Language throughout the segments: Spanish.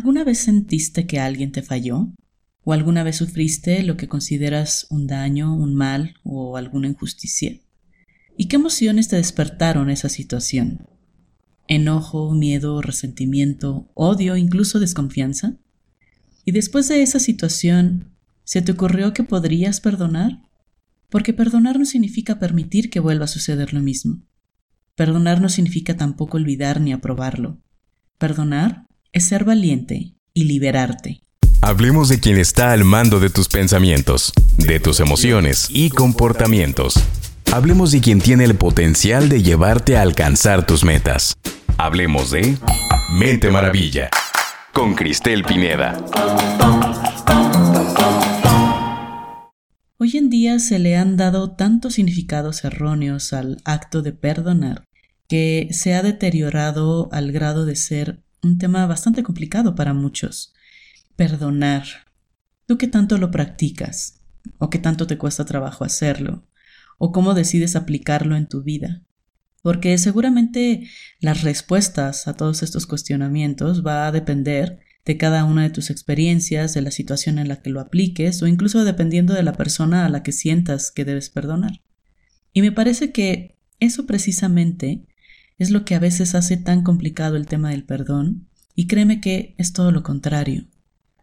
¿Alguna vez sentiste que alguien te falló? ¿O alguna vez sufriste lo que consideras un daño, un mal o alguna injusticia? ¿Y qué emociones te despertaron esa situación? ¿Enojo, miedo, resentimiento, odio, incluso desconfianza? Y después de esa situación, ¿se te ocurrió que podrías perdonar? Porque perdonar no significa permitir que vuelva a suceder lo mismo. Perdonar no significa tampoco olvidar ni aprobarlo. Perdonar es ser valiente y liberarte. Hablemos de quien está al mando de tus pensamientos, de tus emociones y comportamientos. Hablemos de quien tiene el potencial de llevarte a alcanzar tus metas. Hablemos de Mente Maravilla con Cristel Pineda. Hoy en día se le han dado tantos significados erróneos al acto de perdonar que se ha deteriorado al grado de ser un tema bastante complicado para muchos. Perdonar. ¿Tú qué tanto lo practicas? ¿O qué tanto te cuesta trabajo hacerlo? ¿O cómo decides aplicarlo en tu vida? Porque seguramente las respuestas a todos estos cuestionamientos va a depender de cada una de tus experiencias, de la situación en la que lo apliques o incluso dependiendo de la persona a la que sientas que debes perdonar. Y me parece que eso precisamente es lo que a veces hace tan complicado el tema del perdón, y créeme que es todo lo contrario.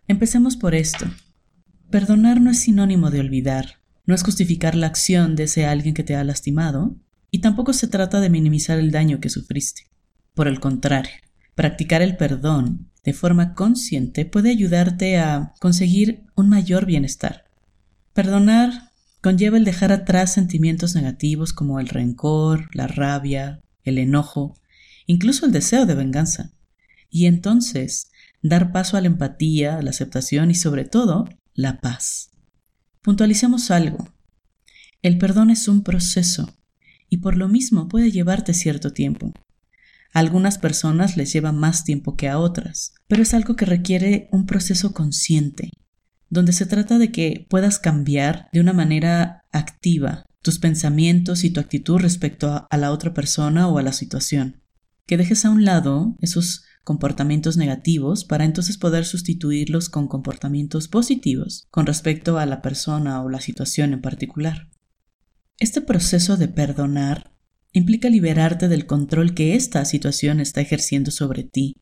Empecemos por esto. Perdonar no es sinónimo de olvidar, no es justificar la acción de ese alguien que te ha lastimado, y tampoco se trata de minimizar el daño que sufriste. Por el contrario, practicar el perdón de forma consciente puede ayudarte a conseguir un mayor bienestar. Perdonar conlleva el dejar atrás sentimientos negativos como el rencor, la rabia, el enojo, incluso el deseo de venganza. Y entonces dar paso a la empatía, a la aceptación y sobre todo la paz. Puntualicemos algo. El perdón es un proceso y por lo mismo puede llevarte cierto tiempo. A algunas personas les lleva más tiempo que a otras, pero es algo que requiere un proceso consciente, donde se trata de que puedas cambiar de una manera activa tus pensamientos y tu actitud respecto a, la otra persona o a la situación. Que dejes a un lado esos comportamientos negativos para entonces poder sustituirlos con comportamientos positivos con respecto a la persona o la situación en particular. Este proceso de perdonar implica liberarte del control que esta situación está ejerciendo sobre ti,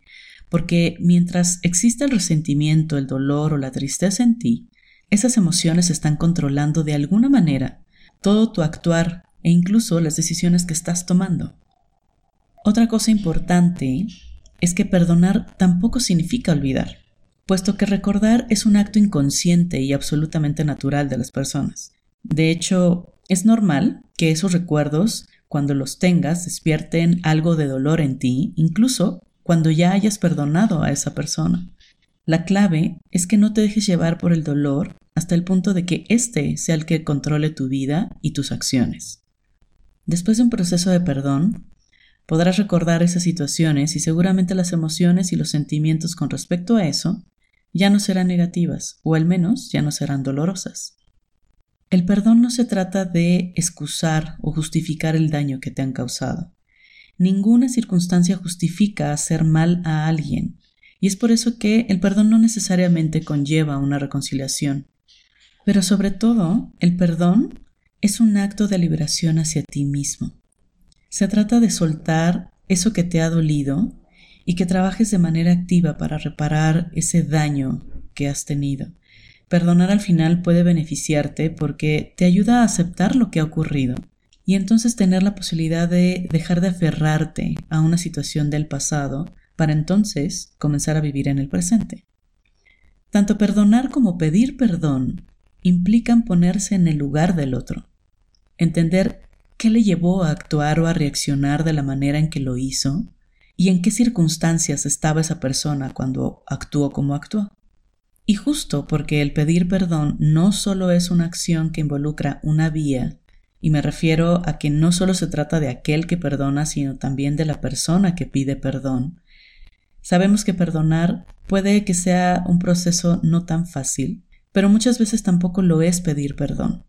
porque mientras exista el resentimiento, el dolor o la tristeza en ti, esas emociones están controlando de alguna manera todo tu actuar e incluso las decisiones que estás tomando. Otra cosa importante es que perdonar tampoco significa olvidar, puesto que recordar es un acto inconsciente y absolutamente natural de las personas. De hecho, es normal que esos recuerdos, cuando los tengas, despierten algo de dolor en ti, incluso cuando ya hayas perdonado a esa persona. La clave es que no te dejes llevar por el dolor hasta el punto de que éste sea el que controle tu vida y tus acciones. Después de un proceso de perdón, podrás recordar esas situaciones y seguramente las emociones y los sentimientos con respecto a eso ya no serán negativas, o al menos ya no serán dolorosas. El perdón no se trata de excusar o justificar el daño que te han causado. Ninguna circunstancia justifica hacer mal a alguien, y es por eso que el perdón no necesariamente conlleva una reconciliación. Pero sobre todo, el perdón es un acto de liberación hacia ti mismo. Se trata de soltar eso que te ha dolido y que trabajes de manera activa para reparar ese daño que has tenido. Perdonar al final puede beneficiarte porque te ayuda a aceptar lo que ha ocurrido y entonces tener la posibilidad de dejar de aferrarte a una situación del pasado para entonces comenzar a vivir en el presente. Tanto perdonar como pedir perdón implican ponerse en el lugar del otro, entender qué le llevó a actuar o a reaccionar de la manera en que lo hizo y en qué circunstancias estaba esa persona cuando actuó como actuó. Y justo porque el pedir perdón no solo es una acción que involucra una vía, y me refiero a que no solo se trata de aquel que perdona, sino también de la persona que pide perdón, Sabemos que perdonar puede que sea un proceso no tan fácil, pero muchas veces tampoco lo es pedir perdón.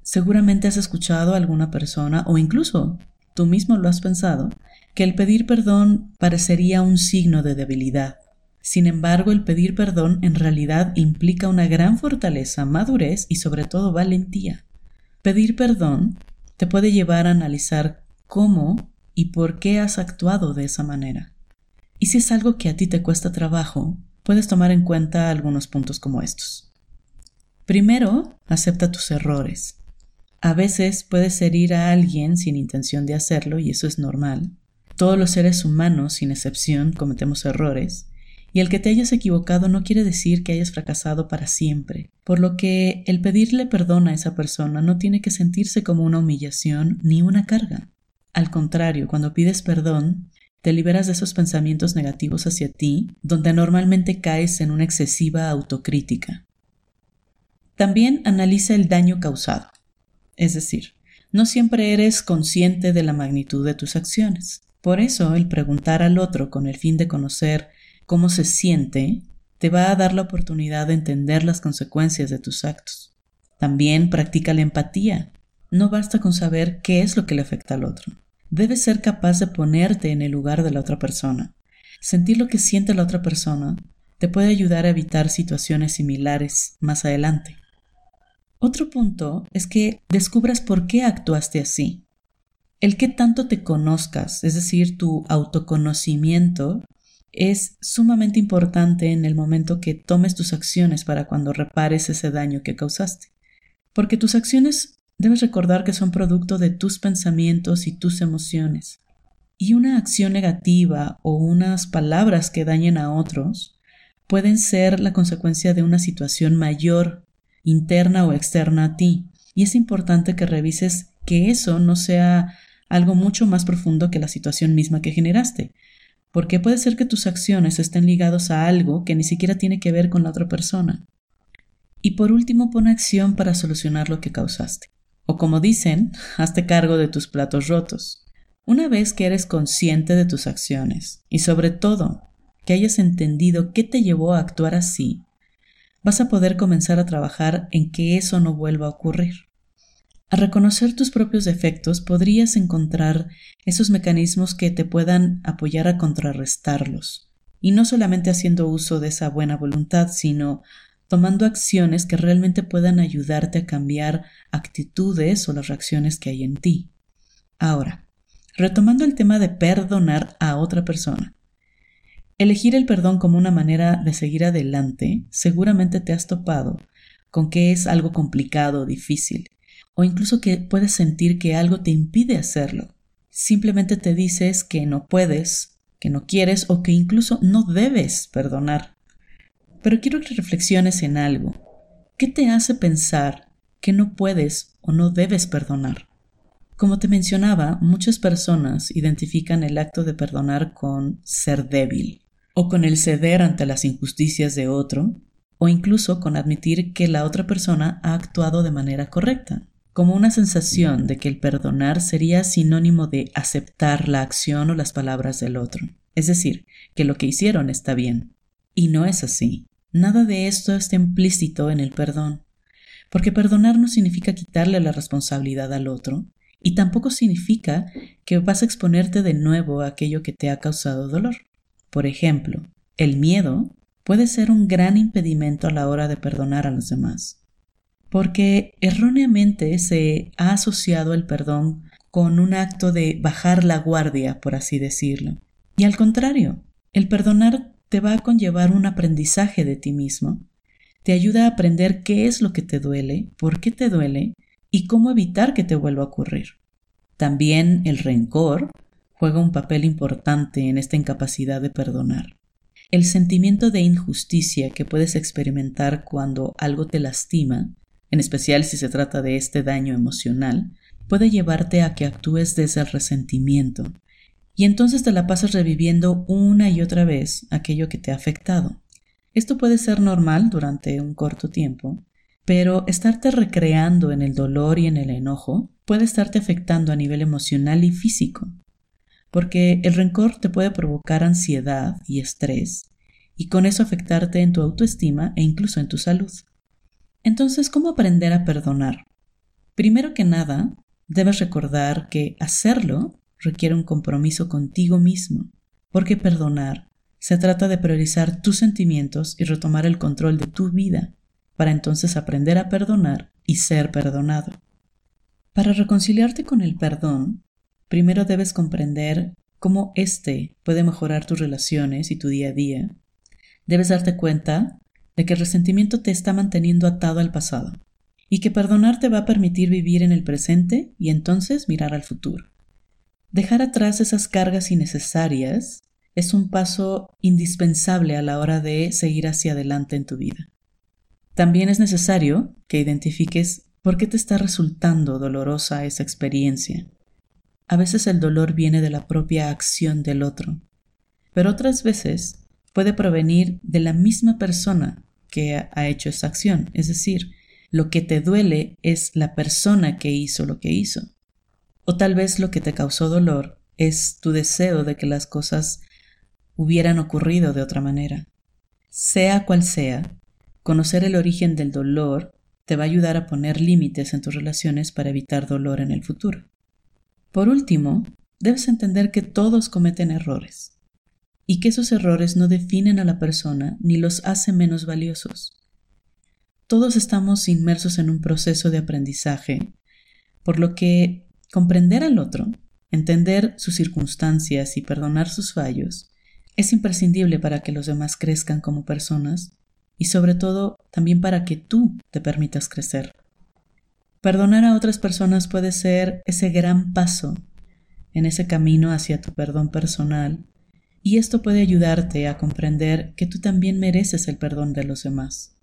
Seguramente has escuchado a alguna persona, o incluso tú mismo lo has pensado, que el pedir perdón parecería un signo de debilidad, Sin embargo, el pedir perdón en realidad implica una gran fortaleza, madurez y sobre todo valentía. Pedir perdón te puede llevar a analizar cómo y por qué has actuado de esa manera. Y si es algo que a ti te cuesta trabajo, puedes tomar en cuenta algunos puntos como estos. Primero, acepta tus errores. A veces puedes herir a alguien sin intención de hacerlo y eso es normal. Todos los seres humanos, sin excepción, cometemos errores, y el que te hayas equivocado no quiere decir que hayas fracasado para siempre, por lo que el pedirle perdón a esa persona no tiene que sentirse como una humillación ni una carga. Al contrario, cuando pides perdón, te liberas de esos pensamientos negativos hacia ti, donde normalmente caes en una excesiva autocrítica. También analiza el daño causado. Es decir, no siempre eres consciente de la magnitud de tus acciones. Por eso, el preguntar al otro con el fin de conocer cómo se siente te va a dar la oportunidad de entender las consecuencias de tus actos. También practica la empatía. No basta con saber qué es lo que le afecta al otro. Debes ser capaz de ponerte en el lugar de la otra persona. Sentir lo que siente la otra persona te puede ayudar a evitar situaciones similares más adelante. Otro punto es que descubras por qué actuaste así. El que tanto te conozcas, es decir, tu autoconocimiento, es sumamente importante en el momento que tomes tus acciones para cuando repares ese daño que causaste. Porque tus acciones Debes recordar que son producto de tus pensamientos y tus emociones. Y una acción negativa o unas palabras que dañen a otros pueden ser la consecuencia de una situación mayor, interna o externa a ti. Y es importante que revises que eso no sea algo mucho más profundo que la situación misma que generaste, porque puede ser que tus acciones estén ligados a algo que ni siquiera tiene que ver con la otra persona. Y por último, pon acción para solucionar lo que causaste. O como dicen, hazte cargo de tus platos rotos. Una vez que eres consciente de tus acciones y sobre todo que hayas entendido qué te llevó a actuar así, vas a poder comenzar a trabajar en que eso no vuelva a ocurrir. Al reconocer tus propios defectos podrías encontrar esos mecanismos que te puedan apoyar a contrarrestarlos, y no solamente haciendo uso de esa buena voluntad, sino tomando acciones que realmente puedan ayudarte a cambiar actitudes o las reacciones que hay en ti. Ahora, retomando el tema de perdonar a otra persona. Elegir el perdón como una manera de seguir adelante, seguramente te has topado con que es algo complicado, difícil, o incluso que puedes sentir que algo te impide hacerlo. Simplemente te dices que no puedes, que no quieres o que incluso no debes perdonar. Pero quiero que reflexiones en algo. ¿Qué te hace pensar que no puedes o no debes perdonar? Como te mencionaba, muchas personas identifican el acto de perdonar con ser débil, o con el ceder ante las injusticias de otro, o incluso con admitir que la otra persona ha actuado de manera correcta, como una sensación de que el perdonar sería sinónimo de aceptar la acción o las palabras del otro, es decir, que lo que hicieron está bien. Y no es así. Nada de esto está implícito en el perdón, porque perdonar no significa quitarle la responsabilidad al otro, y tampoco significa que vas a exponerte de nuevo a aquello que te ha causado dolor. Por ejemplo, el miedo puede ser un gran impedimento a la hora de perdonar a los demás, porque erróneamente se ha asociado el perdón con un acto de bajar la guardia, por así decirlo. Y al contrario, el perdonar te va a conllevar un aprendizaje de ti mismo. Te ayuda a aprender qué es lo que te duele, por qué te duele y cómo evitar que te vuelva a ocurrir. También el rencor juega un papel importante en esta incapacidad de perdonar. El sentimiento de injusticia que puedes experimentar cuando algo te lastima, en especial si se trata de este daño emocional, puede llevarte a que actúes desde el resentimiento, y entonces te la pasas reviviendo una y otra vez aquello que te ha afectado. Esto puede ser normal durante un corto tiempo, pero estarte recreando en el dolor y en el enojo puede estarte afectando a nivel emocional y físico, porque el rencor te puede provocar ansiedad y estrés, y con eso afectarte en tu autoestima e incluso en tu salud. Entonces, ¿cómo aprender a perdonar? Primero que nada, debes recordar que hacerlo requiere un compromiso contigo mismo, porque perdonar Se trata de priorizar tus sentimientos y retomar el control de tu vida, para entonces aprender a perdonar y ser perdonado. Para reconciliarte con el perdón, primero debes comprender cómo éste puede mejorar tus relaciones y tu día a día. Debes darte cuenta de que el resentimiento te está manteniendo atado al pasado y que perdonar te va a permitir vivir en el presente y entonces mirar al futuro. Dejar atrás esas cargas innecesarias es un paso indispensable a la hora de seguir hacia adelante en tu vida. También es necesario que identifiques por qué te está resultando dolorosa esa experiencia. A veces el dolor viene de la propia acción del otro, pero otras veces puede provenir de la misma persona que ha hecho esa acción, es decir, lo que te duele es la persona que hizo lo que hizo. O tal vez lo que te causó dolor es tu deseo de que las cosas hubieran ocurrido de otra manera. Sea cual sea, conocer el origen del dolor te va a ayudar a poner límites en tus relaciones para evitar dolor en el futuro. Por último, debes entender que todos cometen errores y que esos errores no definen a la persona ni los hace menos valiosos. Todos estamos inmersos en un proceso de aprendizaje, por lo que comprender al otro, entender sus circunstancias y perdonar sus fallos es imprescindible para que los demás crezcan como personas y sobre todo también para que tú te permitas crecer. Perdonar a otras personas puede ser ese gran paso en ese camino hacia tu perdón personal y esto puede ayudarte a comprender que tú también mereces el perdón de los demás.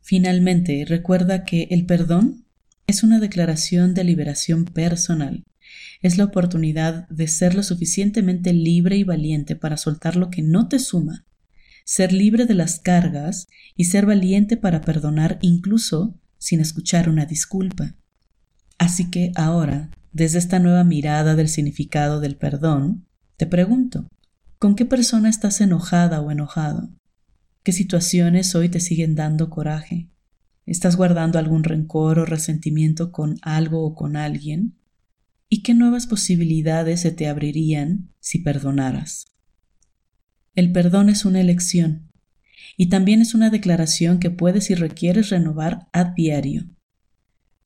Finalmente, recuerda que el perdón es una declaración de liberación personal. Es la oportunidad de ser lo suficientemente libre y valiente para soltar lo que no te suma, ser libre de las cargas y ser valiente para perdonar incluso sin escuchar una disculpa. Así que ahora, desde esta nueva mirada del significado del perdón, te pregunto, ¿con qué persona estás enojada o enojado? ¿Qué situaciones hoy te siguen dando coraje? ¿Estás guardando algún rencor o resentimiento con algo o con alguien? ¿Y qué nuevas posibilidades se te abrirían si perdonaras? El perdón es una elección y también es una declaración que puedes y requieres renovar a diario.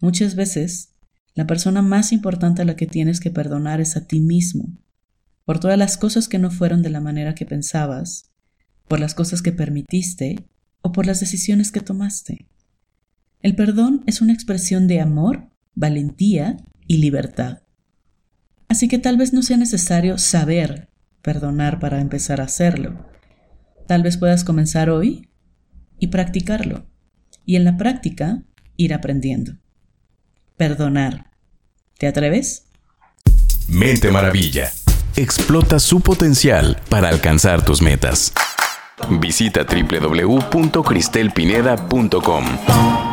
Muchas veces, la persona más importante a la que tienes que perdonar es a ti mismo, por todas las cosas que no fueron de la manera que pensabas, por las cosas que permitiste o por las decisiones que tomaste. El perdón es una expresión de amor, valentía y libertad. Así que tal vez no sea necesario saber perdonar para empezar a hacerlo. Tal vez puedas comenzar hoy y practicarlo. Y en la práctica ir aprendiendo. Perdonar. ¿Te atreves? Mente Maravilla. Explota su potencial para alcanzar tus metas. Visita www.cristelpineda.com.